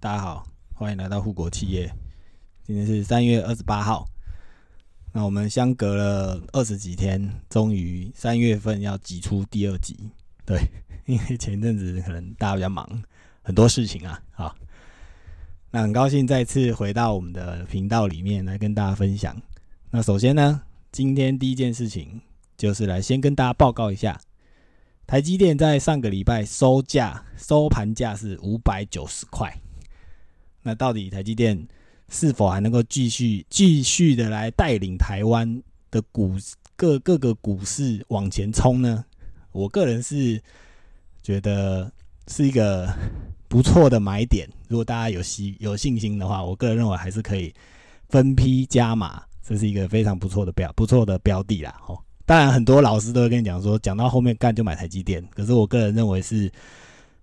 大家好，欢迎来到护国企业。今天是三月二十八号，那我们相隔了二十几天，终于三月份要挤出第二集。对，因为前阵子可能大家比较忙，很多事情啊。好，那很高兴再次回到我们的频道里面来跟大家分享。那首先呢，今天第一件事情就是来先跟大家报告一下。台积电在上个礼拜收价收盘价是五百九十块，那到底台积电是否还能够继续继续的来带领台湾的股各各个股市往前冲呢？我个人是觉得是一个不错的买点，如果大家有信有信心的话，我个人认为还是可以分批加码，这是一个非常不错的标不错的标的啦，哦。当然，很多老师都会跟你讲说，讲到后面干就买台积电。可是我个人认为是，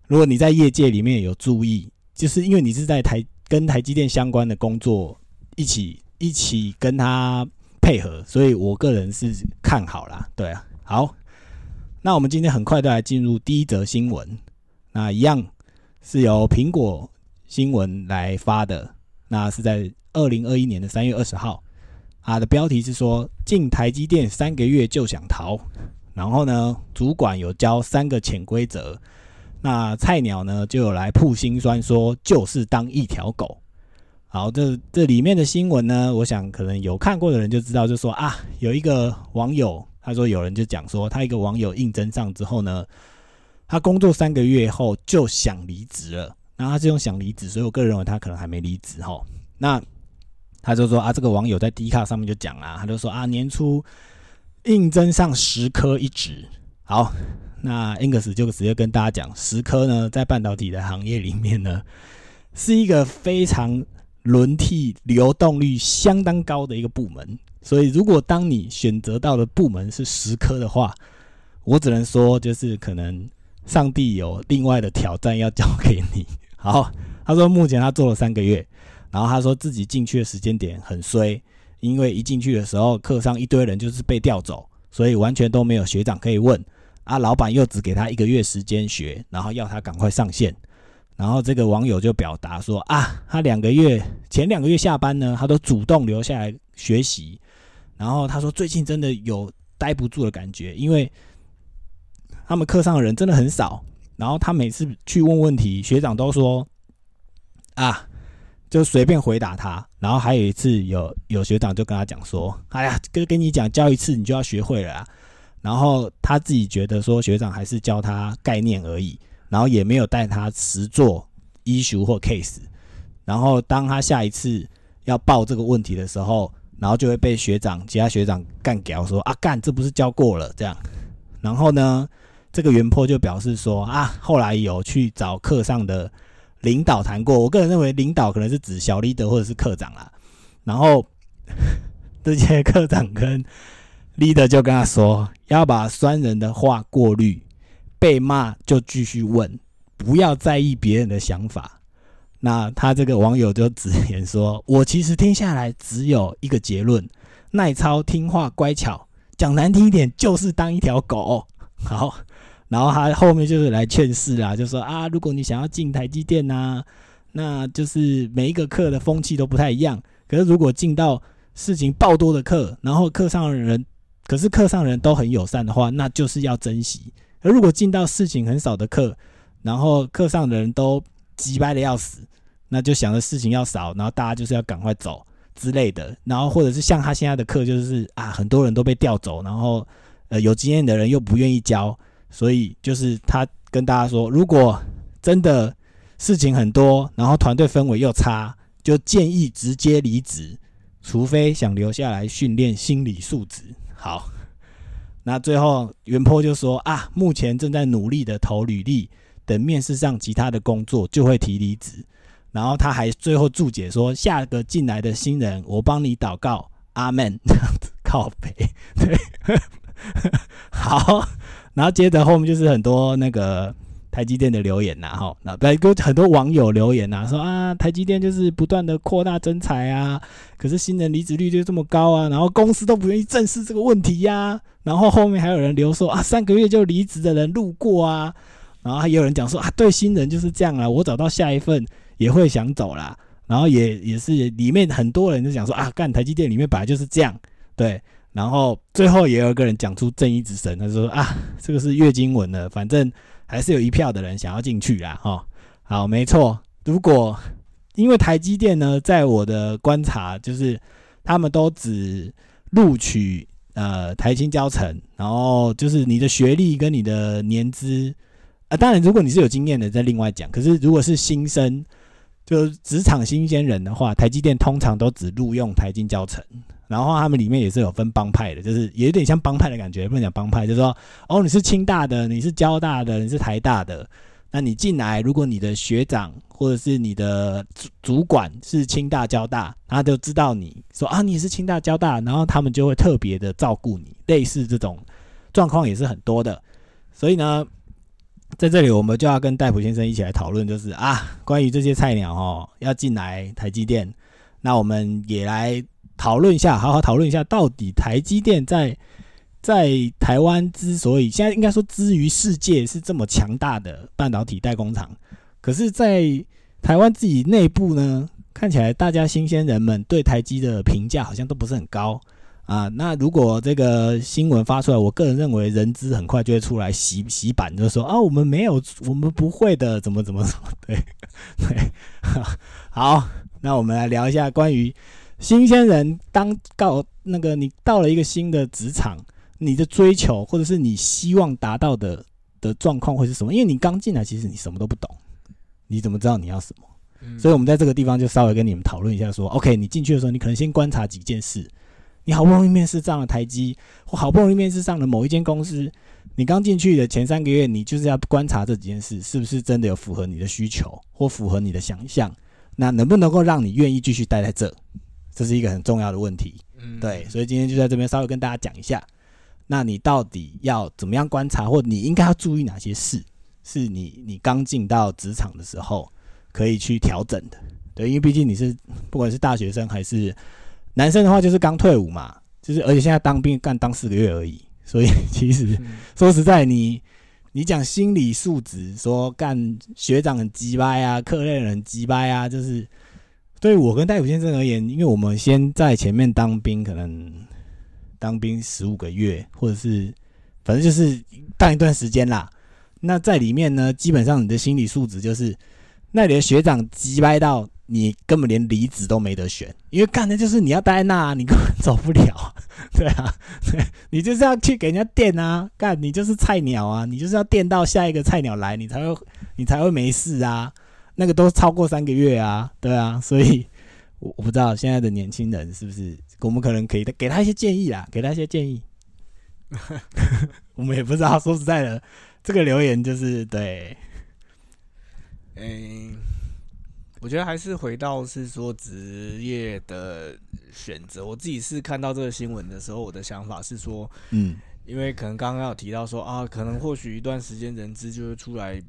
如果你在业界里面有注意，就是因为你是在台跟台积电相关的工作一起一起跟他配合，所以我个人是看好啦。对啊，好，那我们今天很快的来进入第一则新闻。那一样是由苹果新闻来发的，那是在二零二一年的三月二十号。啊的标题是说进台积电三个月就想逃，然后呢，主管有教三个潜规则，那菜鸟呢就有来吐心酸说就是当一条狗。好，这这里面的新闻呢，我想可能有看过的人就知道，就说啊，有一个网友他说有人就讲说他一个网友应征上之后呢，他工作三个月后就想离职了，那他是用想离职，所以我个人认为他可能还没离职哈。那他就说啊，这个网友在 D 卡上面就讲啊，他就说啊，年初应征上十科一职，好，那 Ingus 就直接跟大家讲，石科呢，在半导体的行业里面呢，是一个非常轮替、流动率相当高的一个部门，所以如果当你选择到的部门是十科的话，我只能说就是可能上帝有另外的挑战要交给你。好，他说目前他做了三个月。然后他说自己进去的时间点很衰，因为一进去的时候课上一堆人就是被调走，所以完全都没有学长可以问啊。老板又只给他一个月时间学，然后要他赶快上线。然后这个网友就表达说啊，他两个月前两个月下班呢，他都主动留下来学习。然后他说最近真的有待不住的感觉，因为他们课上的人真的很少。然后他每次去问问题，学长都说啊。就随便回答他，然后还有一次有有学长就跟他讲说：“哎呀，跟跟你讲教一次你就要学会了。”然后他自己觉得说学长还是教他概念而已，然后也没有带他实做 issue 或 case。然后当他下一次要报这个问题的时候，然后就会被学长其他学长干屌说：“啊干，这不是教过了这样。”然后呢，这个原坡就表示说：“啊，后来有去找课上的。”领导谈过，我个人认为领导可能是指小 leader 或者是科长啦。然后 这些科长跟 leader 就跟他说，要把酸人的话过滤，被骂就继续问，不要在意别人的想法。那他这个网友就直言说：“我其实听下来只有一个结论：耐操、听话、乖巧，讲难听一点就是当一条狗。”好。然后他后面就是来劝世啦，就说啊，如果你想要进台积电呐，那就是每一个课的风气都不太一样。可是如果进到事情爆多的课，然后课上的人，可是课上人都很友善的话，那就是要珍惜。而如果进到事情很少的课，然后课上的人都急掰的要死，那就想着事情要少，然后大家就是要赶快走之类的。然后或者是像他现在的课，就是啊，很多人都被调走，然后呃有经验的人又不愿意教。所以就是他跟大家说，如果真的事情很多，然后团队氛围又差，就建议直接离职，除非想留下来训练心理素质。好，那最后袁坡就说啊，目前正在努力的投履历，等面试上其他的工作就会提离职。然后他还最后注解说，下个进来的新人，我帮你祷告，阿门。这样子靠背，对，好。然后接着后面就是很多那个台积电的留言呐，哈，那来跟很多网友留言呐，说啊，台积电就是不断的扩大增财啊，可是新人离职率就这么高啊，然后公司都不愿意正视这个问题呀，然后后面还有人留说啊，三个月就离职的人路过啊，然后还有人讲说啊，对新人就是这样啊，我找到下一份也会想走啦。然后也也是里面很多人就讲说啊，干台积电里面本来就是这样，对。然后最后也有一个人讲出正义之神，他说啊，这个是月经文的，反正还是有一票的人想要进去啦，哈。好，没错。如果因为台积电呢，在我的观察，就是他们都只录取呃台青教程，然后就是你的学历跟你的年资啊，当然如果你是有经验的，再另外讲。可是如果是新生，就职场新鲜人的话，台积电通常都只录用台金教程。然后他们里面也是有分帮派的，就是有点像帮派的感觉，不能讲帮派，就是说，哦，你是清大的，你是交大的，你是台大的，那你进来，如果你的学长或者是你的主主管是清大、交大，他就知道你说啊，你是清大、交大，然后他们就会特别的照顾你，类似这种状况也是很多的。所以呢，在这里我们就要跟戴普先生一起来讨论，就是啊，关于这些菜鸟哦要进来台积电，那我们也来。讨论一下，好好讨论一下，到底台积电在在台湾之所以现在应该说之于世界是这么强大的半导体代工厂，可是，在台湾自己内部呢，看起来大家新鲜人们对台积的评价好像都不是很高啊。那如果这个新闻发出来，我个人认为人资很快就会出来洗洗版，就说啊，我们没有，我们不会的，怎么怎么对对，好，那我们来聊一下关于。新鲜人当告那个你到了一个新的职场，你的追求或者是你希望达到的的状况会是什么？因为你刚进来，其实你什么都不懂，你怎么知道你要什么？所以，我们在这个地方就稍微跟你们讨论一下，说，OK，你进去的时候，你可能先观察几件事。你好不容易面试上了台积，或好不容易面试上了某一间公司，你刚进去的前三个月，你就是要观察这几件事，是不是真的有符合你的需求，或符合你的想象？那能不能够让你愿意继续待在这？这是一个很重要的问题，嗯。对，所以今天就在这边稍微跟大家讲一下，那你到底要怎么样观察，或你应该要注意哪些事，是你你刚进到职场的时候可以去调整的，对，因为毕竟你是不管是大学生还是男生的话，就是刚退伍嘛，就是而且现在当兵干当四个月而已，所以其实说实在，你你讲心理素质，说干学长很鸡掰啊，课内人很鸡掰啊，就是。对我跟戴普先生而言，因为我们先在前面当兵，可能当兵十五个月，或者是反正就是当一段时间啦。那在里面呢，基本上你的心理素质就是，那里的学长击败到你根本连离职都没得选，因为干的就是你要待在那，你根本走不了。对啊，对你就是要去给人家垫啊，干你就是菜鸟啊，你就是要垫到下一个菜鸟来，你才会你才会没事啊。那个都超过三个月啊，对啊，所以我我不知道现在的年轻人是不是，我们可能可以给他一些建议啊，给他一些建议。我们也不知道，说实在的，这个留言就是对，嗯，我觉得还是回到是说职业的选择。我自己是看到这个新闻的时候，我的想法是说，嗯，因为可能刚刚有提到说啊，可能或许一段时间人资就会出来。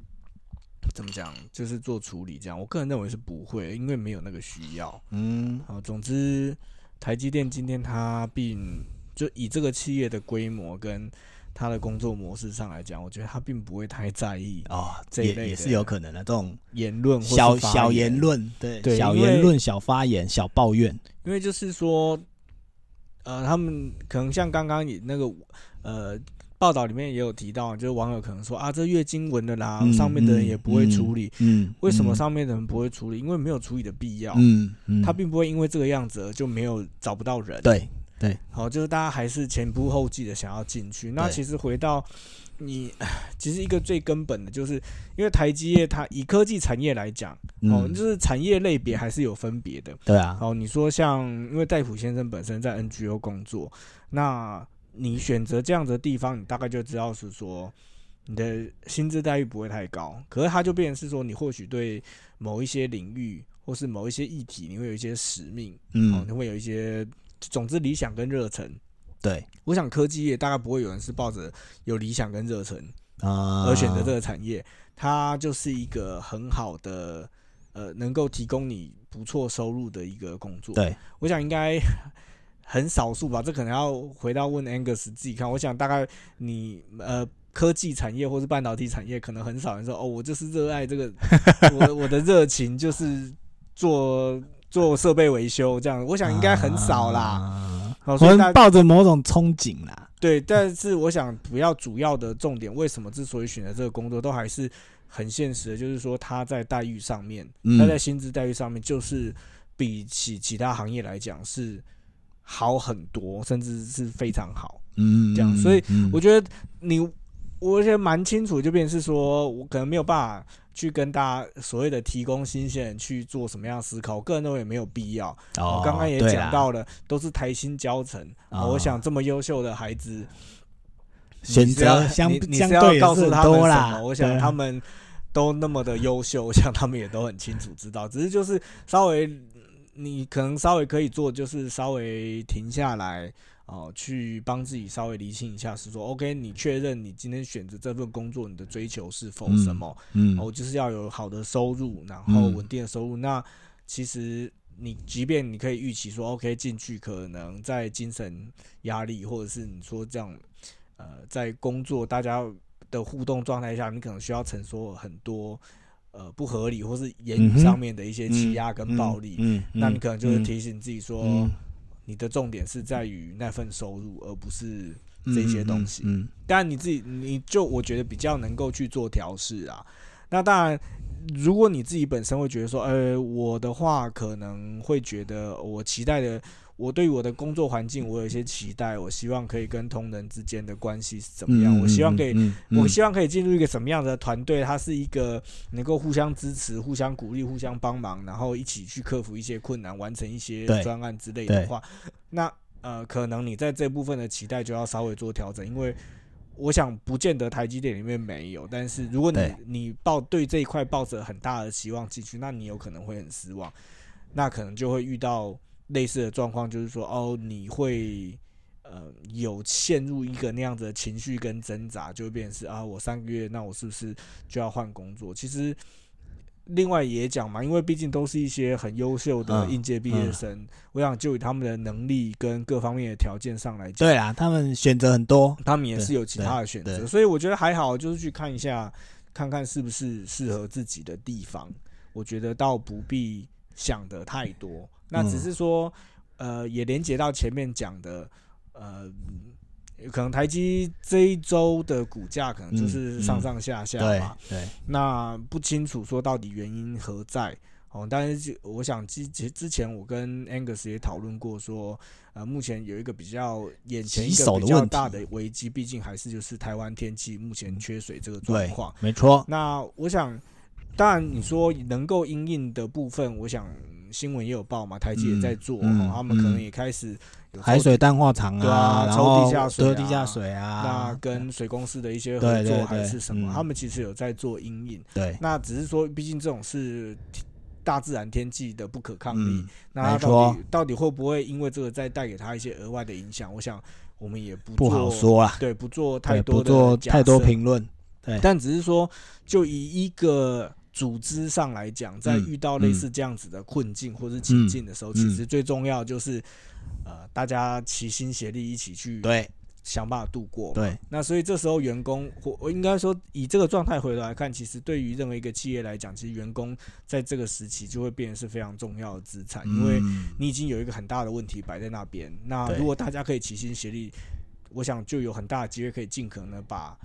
怎么讲？就是做处理这样，我个人认为是不会，因为没有那个需要。嗯，好，总之，台积电今天它并就以这个企业的规模跟它的工作模式上来讲，我觉得它并不会太在意哦。这一类也是有可能的，这种言论小小言论，对小言论、小发言、小抱怨，因为就是说，呃，他们可能像刚刚你那个呃。报道里面也有提到，就是网友可能说啊，这月经文的啦，上面的人也不会处理。嗯，为什么上面的人不会处理？因为没有处理的必要。嗯嗯，他并不会因为这个样子而就没有找不到人。对对，好，就是大家还是前仆后继的想要进去。那其实回到你，其实一个最根本的就是，因为台积业它以科技产业来讲，哦，就是产业类别还是有分别的。对啊。哦，你说像因为戴普先生本身在 NGO 工作，那。你选择这样的地方，你大概就知道是说你的薪资待遇不会太高，可是它就变成是说你或许对某一些领域或是某一些议题，你会有一些使命，嗯，你会有一些总之理想跟热忱。对，我想科技业大概不会有人是抱着有理想跟热忱啊而选择这个产业，它就是一个很好的呃能够提供你不错收入的一个工作。对，我想应该。很少数吧，这可能要回到问 Angus 自己看。我想大概你呃科技产业或是半导体产业，可能很少人说哦，我就是热爱这个，我我的热情就是做做设备维修这样。我想应该很少啦。我们抱着某种憧憬啦。对，但是我想不要主要的重点，为什么之所以选择这个工作，都还是很现实的，就是说他在待遇上面，他在薪资待遇上面，就是比起其他行业来讲是好很多，甚至是非常好。嗯，这样，所以我觉得你，我觉得蛮清楚，就变是说我可能没有办法去跟大家所谓的提供新鲜人去做什么样思考，我个人认为没有必要。我刚刚也讲到了，都是台新教成，我想这么优秀的孩子，选择相相对告诉他们什么？我想他们都那么的优秀，我想他们也都很清楚知道，只是就是稍微你可能稍微可以做，就是稍微停下来。哦，去帮自己稍微理清一下，是说，OK，你确认你今天选择这份工作，你的追求是否什么？嗯，哦就是要有好的收入，然后稳定的收入。那其实你即便你可以预期说，OK，进去可能在精神压力，或者是你说这样，呃，在工作大家的互动状态下，你可能需要承受很多呃不合理或是言语上面的一些欺压跟暴力。嗯，那你可能就会提醒自己说。你的重点是在于那份收入，而不是这些东西。嗯，但你自己，你就我觉得比较能够去做调试啊。那当然，如果你自己本身会觉得说，呃，我的话可能会觉得我期待的。我对我的工作环境，我有一些期待。我希望可以跟同仁之间的关系是怎么样？我希望可以，我希望可以进入一个什么样的团队？它是一个能够互相支持、互相鼓励、互相帮忙，然后一起去克服一些困难，完成一些专案之类的话，那呃，可能你在这部分的期待就要稍微做调整，因为我想不见得台积电里面没有，但是如果你你抱对这一块抱着很大的期望进去，那你有可能会很失望，那可能就会遇到。类似的状况就是说，哦，你会呃有陷入一个那样子的情绪跟挣扎，就会变成是啊，我三个月，那我是不是就要换工作？其实另外也讲嘛，因为毕竟都是一些很优秀的应届毕业生，我想就以他们的能力跟各方面的条件上来讲，对啊，他们选择很多，他们也是有其他的选择，所以我觉得还好，就是去看一下，看看是不是适合自己的地方。我觉得倒不必想的太多。那只是说，呃，也连接到前面讲的，呃，可能台积这一周的股价可能就是上上下下嘛。对。那不清楚说到底原因何在哦，但是我想之之之前我跟 Angus 也讨论过说，呃，目前有一个比较眼前一个比较大的危机，毕竟还是就是台湾天气目前缺水这个状况。没错。那我想，当然你说能够应应的部分，我想。新闻也有报嘛，台积也在做，他们可能也开始海水淡化厂啊，抽地下水、地下水啊，那跟水公司的一些合作还是什么，他们其实有在做阴影。对，那只是说，毕竟这种是大自然天气的不可抗力，那到底到底会不会因为这个再带给他一些额外的影响？我想我们也不不好说啊，对，不做太多的做太多评论。对，但只是说，就以一个。组织上来讲，在遇到类似这样子的困境或者情境的时候，其实最重要就是，呃，大家齐心协力一起去对想办法度过。对，那所以这时候员工或我应该说以这个状态回头来看，其实对于任何一个企业来讲，其实员工在这个时期就会变得是非常重要的资产，因为你已经有一个很大的问题摆在那边。那如果大家可以齐心协力，我想就有很大的机会可以尽可能把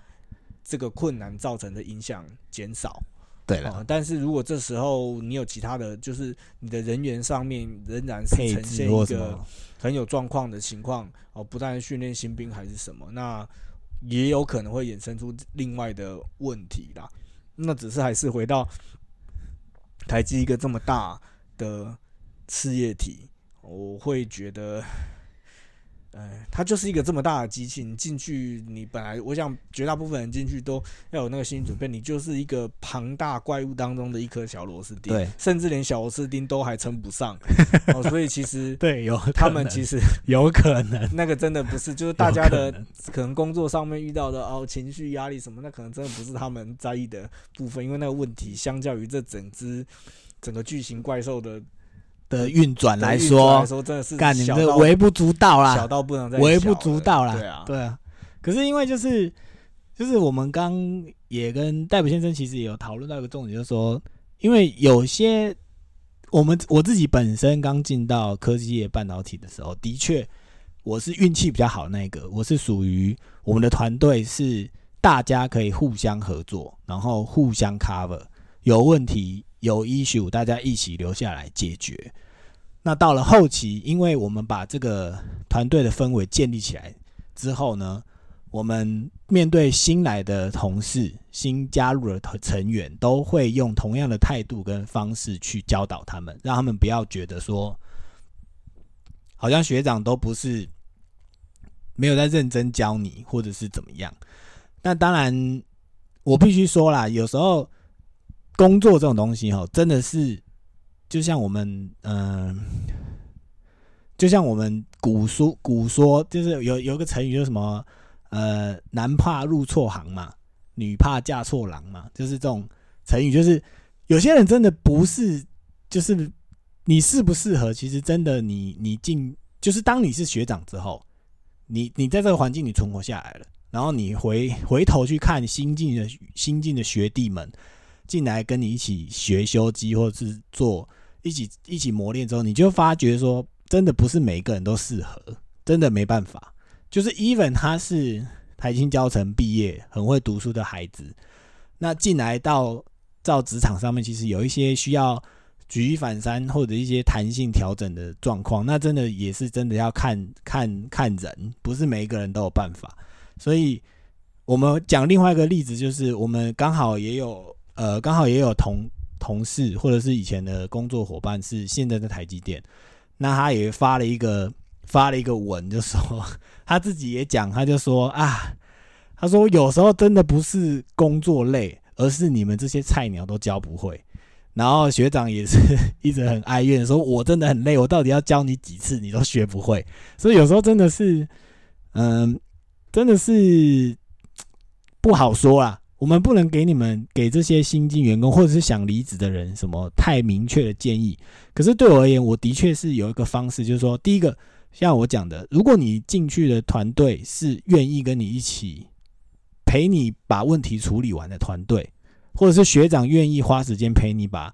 这个困难造成的影响减少。对了，但是如果这时候你有其他的就是你的人员上面仍然是呈现一个很有状况的情况哦，不但训练新兵还是什么，那也有可能会衍生出另外的问题啦。那只是还是回到台积一个这么大的事业体，我会觉得。哎，它就是一个这么大的机器，你进去，你本来我想绝大部分人进去都要有那个心理准备，你就是一个庞大怪物当中的一颗小螺丝钉，对，甚至连小螺丝钉都还称不上，哦，所以其实对有他们其实有可能 那个真的不是，就是大家的可能工作上面遇到的哦情绪压力什么，那可能真的不是他们在意的部分，因为那个问题相较于这整只整个巨型怪兽的。的运转来说，干你这微不足道啦，小到不能再微不足道啦，对啊，对啊。可是因为就是就是我们刚也跟戴普先生其实也有讨论到一个重点，就是说，因为有些我们我自己本身刚进到科技业半导体的时候，的确我是运气比较好那个，我是属于我们的团队是大家可以互相合作，然后互相 cover，有问题有 issue 大家一起留下来解决。那到了后期，因为我们把这个团队的氛围建立起来之后呢，我们面对新来的同事、新加入的成员，都会用同样的态度跟方式去教导他们，让他们不要觉得说，好像学长都不是没有在认真教你，或者是怎么样。那当然，我必须说啦，有时候工作这种东西，哈，真的是。就像我们，嗯，就像我们古书古说，就是有有一个成语，就是什么，呃，男怕入错行嘛，女怕嫁错郎嘛，就是这种成语。就是有些人真的不是，就是你适不适合，其实真的你你进，就是当你是学长之后，你你在这个环境你存活下来了，然后你回回头去看新进的新进的学弟们进来跟你一起学修机或者是做。一起一起磨练之后，你就发觉说，真的不是每个人都适合，真的没办法。就是 even 他是台青教程毕业，很会读书的孩子，那进来到到职场上面，其实有一些需要举一反三或者一些弹性调整的状况，那真的也是真的要看看看人，不是每一个人都有办法。所以我们讲另外一个例子，就是我们刚好也有呃，刚好也有同。同事或者是以前的工作伙伴是现在在台积电，那他也发了一个发了一个文，就说他自己也讲，他就说啊，他说有时候真的不是工作累，而是你们这些菜鸟都教不会。然后学长也是一直很哀怨，说我真的很累，我到底要教你几次，你都学不会。所以有时候真的是，嗯，真的是 不好说啊。我们不能给你们给这些新进员工或者是想离职的人什么太明确的建议。可是对我而言，我的确是有一个方式，就是说，第一个，像我讲的，如果你进去的团队是愿意跟你一起陪你把问题处理完的团队，或者是学长愿意花时间陪你把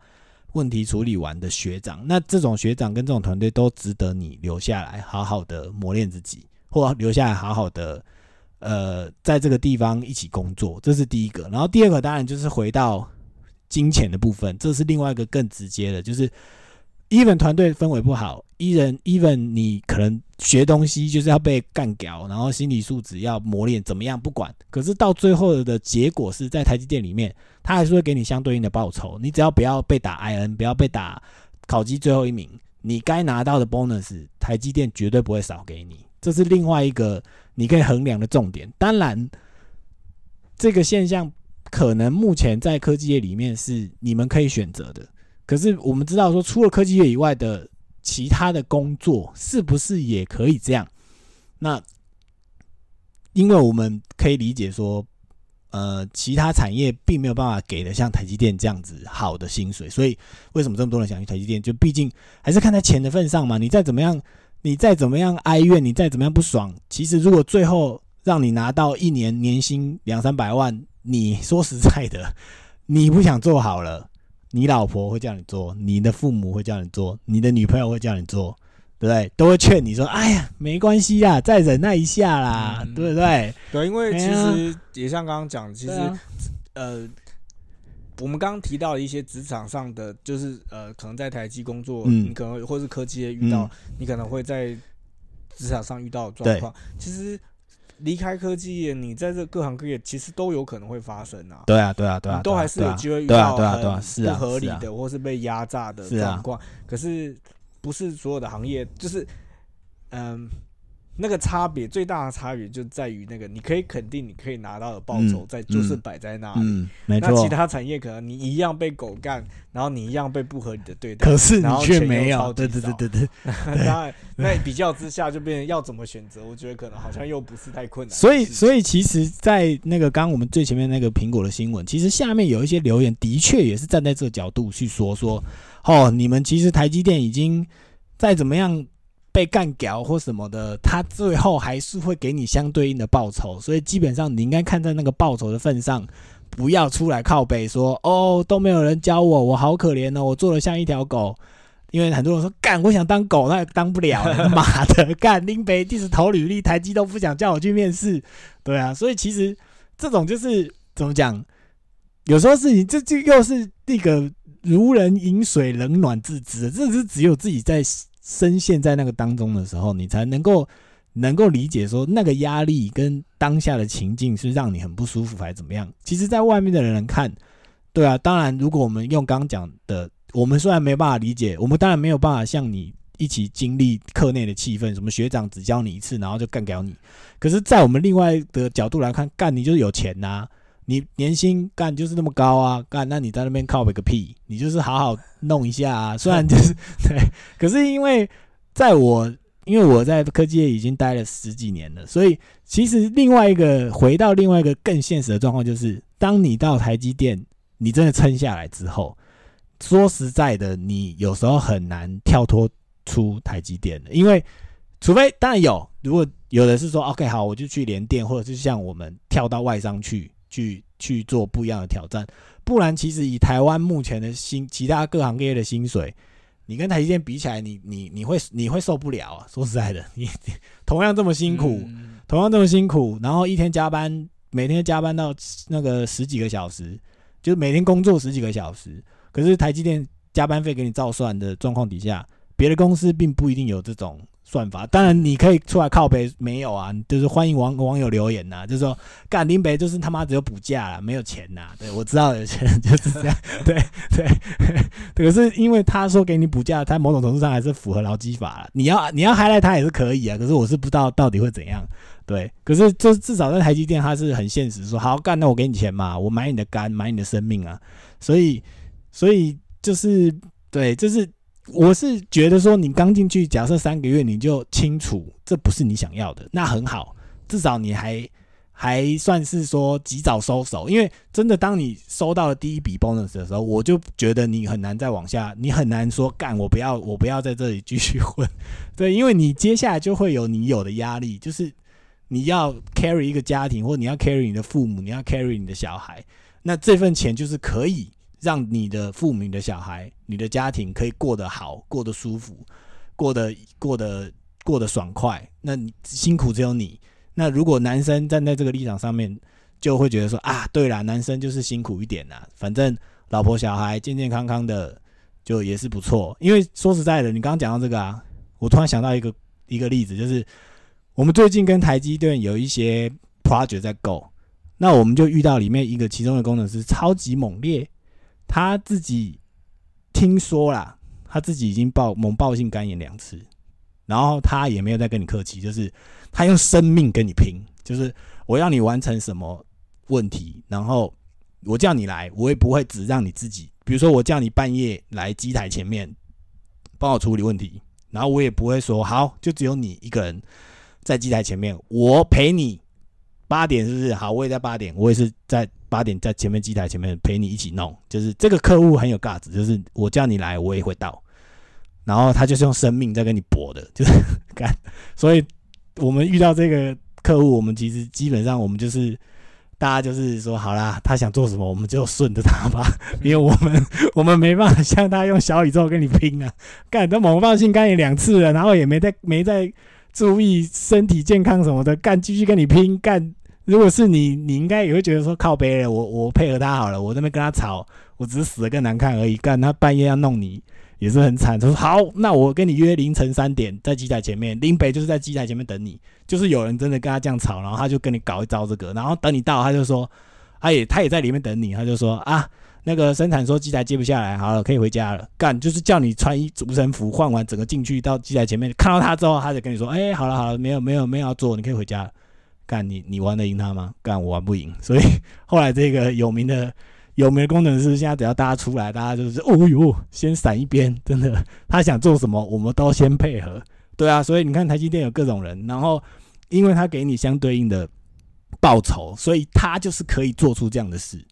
问题处理完的学长，那这种学长跟这种团队都值得你留下来，好好的磨练自己，或留下来好好的。呃，在这个地方一起工作，这是第一个。然后第二个当然就是回到金钱的部分，这是另外一个更直接的，就是 even 团队氛围不好，e n even 你可能学东西就是要被干掉，然后心理素质要磨练，怎么样不管。可是到最后的结果是在台积电里面，他还是会给你相对应的报酬。你只要不要被打 IN，不要被打考级最后一名，你该拿到的 bonus，台积电绝对不会少给你。这是另外一个。你可以衡量的重点，当然，这个现象可能目前在科技业里面是你们可以选择的。可是我们知道说，除了科技业以外的其他的工作，是不是也可以这样？那因为我们可以理解说，呃，其他产业并没有办法给的像台积电这样子好的薪水，所以为什么这么多人想去台积电？就毕竟还是看在钱的份上嘛。你再怎么样。你再怎么样哀怨，你再怎么样不爽，其实如果最后让你拿到一年年薪两三百万，你说实在的，你不想做好了，你老婆会叫你做，你的父母会叫你做，你的女朋友会叫你做，对不对？都会劝你说：“哎呀，没关系啦，再忍耐一下啦，对不对？”对，因为其实也像刚刚讲，其实呃。我们刚刚提到一些职场上的，就是呃，可能在台积工作，你可能或是科技遇到，你可能会在职场上遇到状况。其实离开科技业，你在这各行各业其实都有可能会发生啊。对啊，对啊，对啊，都还是有机会遇到很不合理的，或是被压榨的状况。可是不是所有的行业，就是嗯。那个差别最大的差别就在于那个，你可以肯定你可以拿到的报酬在就是摆在那里。嗯，没错。那其他产业可能你一样被狗干，然后你一样被不合理的对待。可是你却没有。对对对对对。当然，那比较之下就变成要怎么选择？我觉得可能好像又不是太困难。所以，所以其实，在那个刚刚我们最前面那个苹果的新闻，其实下面有一些留言，的确也是站在这个角度去说说，哦，你们其实台积电已经再怎么样。被干掉或什么的，他最后还是会给你相对应的报酬。所以基本上你应该看在那个报酬的份上，不要出来靠背说哦都没有人教我，我好可怜哦，我做的像一条狗。因为很多人说干，我想当狗，那也当不了。妈的，干拎北地址投履历，台积都不想叫我去面试。对啊，所以其实这种就是怎么讲，有时候事情这这又是那个如人饮水，冷暖自知。这是只有自己在深陷在那个当中的时候，你才能够能够理解说那个压力跟当下的情境是让你很不舒服还是怎么样。其实，在外面的人看，对啊，当然，如果我们用刚刚讲的。我们虽然没办法理解，我们当然没有办法像你一起经历课内的气氛，什么学长只教你一次，然后就干掉你。可是，在我们另外的角度来看，干你就是有钱呐，你年薪干就是那么高啊，干那你在那边靠个屁，你就是好好弄一下啊。虽然就是 对，可是因为在我因为我在科技业已经待了十几年了，所以其实另外一个回到另外一个更现实的状况，就是当你到台积电，你真的撑下来之后。说实在的，你有时候很难跳脱出台积电的，因为除非当然有，如果有的是说 OK 好，我就去联电，或者是像我们跳到外商去，去去做不一样的挑战，不然其实以台湾目前的薪，其他各行各业的薪水，你跟台积电比起来，你你你会你会受不了啊！说实在的，你同样这么辛苦，同样这么辛苦，然后一天加班，每天加班到那个十几个小时，就是每天工作十几个小时。可是台积电加班费给你照算的状况底下，别的公司并不一定有这种算法。当然，你可以出来靠北，没有啊，就是欢迎网网友留言呐，就是说干林北就是他妈只有补价了，没有钱呐。对我知道有钱就是这样，对对。可是因为他说给你补价，他某种程度上还是符合劳基法了。你要你要嗨赖他也是可以啊，可是我是不知道到底会怎样。对，可是就至少在台积电，他是很现实，说好干，那我给你钱嘛，我买你的肝，买你的生命啊，所以。所以就是对，就是我是觉得说，你刚进去，假设三个月你就清楚这不是你想要的，那很好，至少你还还算是说及早收手。因为真的，当你收到了第一笔 bonus 的时候，我就觉得你很难再往下，你很难说干我不要，我不要在这里继续混。对，因为你接下来就会有你有的压力，就是你要 carry 一个家庭，或你要 carry 你的父母，你要 carry 你的小孩，那这份钱就是可以。让你的父母、你的小孩、你的家庭可以过得好、过得舒服、过得过得过得爽快。那你辛苦只有你。那如果男生站在这个立场上面，就会觉得说啊，对啦，男生就是辛苦一点啦，反正老婆小孩健健康康的，就也是不错。因为说实在的，你刚刚讲到这个啊，我突然想到一个一个例子，就是我们最近跟台积电有一些 project 在 go，那我们就遇到里面一个其中的工程师超级猛烈。他自己听说啦，他自己已经爆猛爆性肝炎两次，然后他也没有再跟你客气，就是他用生命跟你拼，就是我要你完成什么问题，然后我叫你来，我也不会只让你自己，比如说我叫你半夜来机台前面帮我处理问题，然后我也不会说好，就只有你一个人在机台前面，我陪你八点是不是？好，我也在八点，我也是在。八点在前面机台前面陪你一起弄，就是这个客户很有架子，就是我叫你来，我也会到。然后他就是用生命在跟你搏的，就是干。所以我们遇到这个客户，我们其实基本上我们就是大家就是说好啦，他想做什么我们就顺着他吧，因为我们我们没办法像他用小宇宙跟你拼啊。干，都猛放性干也两次了，然后也没在没在注意身体健康什么的，干继续跟你拼干。如果是你，你应该也会觉得说靠背了，我我配合他好了，我那边跟他吵，我只是死的更难看而已。干他半夜要弄你，也是很惨。他说好，那我跟你约凌晨三点在机台前面，林北就是在机台前面等你。就是有人真的跟他这样吵，然后他就跟你搞一招这个，然后等你到，他就说，他也他也在里面等你，他就说啊，那个生产说机台接不下来，好了，可以回家了。干就是叫你穿衣主神服，换完整个进去到机台前面，看到他之后，他就跟你说，哎，好了好了，没有没有没有要做，你可以回家了。干你你玩得赢他吗？干我玩不赢，所以后来这个有名的有名的工程师，现在只要大家出来，大家就是哦哟，先闪一边，真的，他想做什么，我们都先配合。对啊，所以你看台积电有各种人，然后因为他给你相对应的报酬，所以他就是可以做出这样的事。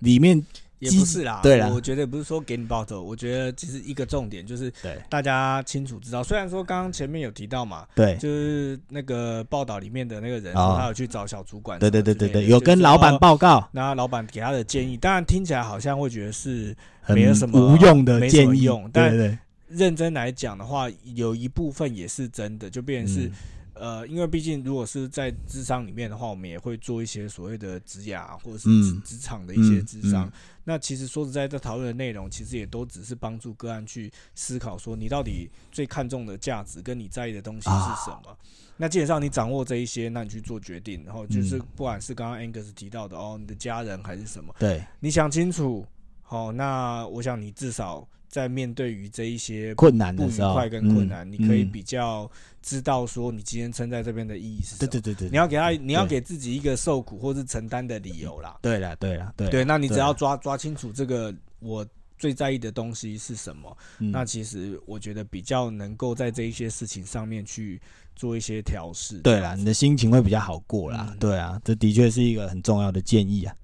里面也不是啦，对啦，我觉得不是说给你报酬，我觉得其实一个重点就是，对。大家清楚知道。虽然说刚刚前面有提到嘛，对，就是那个报道里面的那个人说他有去找小主管，对对对对对，有跟老板报告，那老板给他的建议，当然听起来好像会觉得是没有什么无用的建议，但对认真来讲的话，有一部分也是真的，就变成是。呃，因为毕竟如果是在智商里面的话，我们也会做一些所谓的职涯或者是职职场的一些智商。那其实说实在，这讨论的内容其实也都只是帮助个案去思考，说你到底最看重的价值跟你在意的东西是什么。那基本上你掌握这一些，那你去做决定，然后就是不管是刚刚 Angus 提到的哦，你的家人还是什么，对，你想清楚。好，那我想你至少。在面对于这一些困难的时候，快跟困难，你可以比较知道说你今天撑在这边的意义是什么。对对对对，你要给他，你要给自己一个受苦或是承担的理由啦。对了对了对，对，那你只要抓抓清楚这个我最在意的东西是什么，那其实我觉得比较能够在这一些事情上面去做一些调试。对啦，你的心情会比较好过啦。对啊，这的确是一个很重要的建议啊。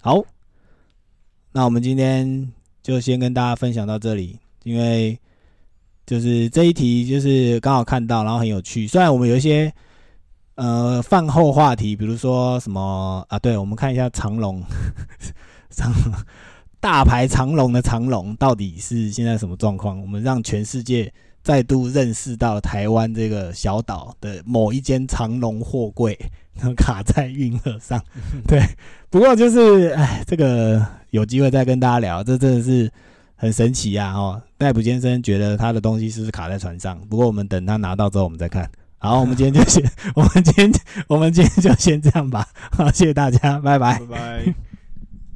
好，那我们今天。就先跟大家分享到这里，因为就是这一题就是刚好看到，然后很有趣。虽然我们有一些呃饭后话题，比如说什么啊，对，我们看一下长龙，长大牌长龙的长龙到底是现在什么状况？我们让全世界再度认识到台湾这个小岛的某一间长龙货柜。卡在运河上，对。不过就是，哎，这个有机会再跟大家聊，这真的是很神奇呀！哦，戴普先生觉得他的东西是不是卡在船上？不过我们等他拿到之后，我们再看。好，我们今天就先，我们今天，我们今天就先这样吧。好，谢谢大家，拜拜，拜拜。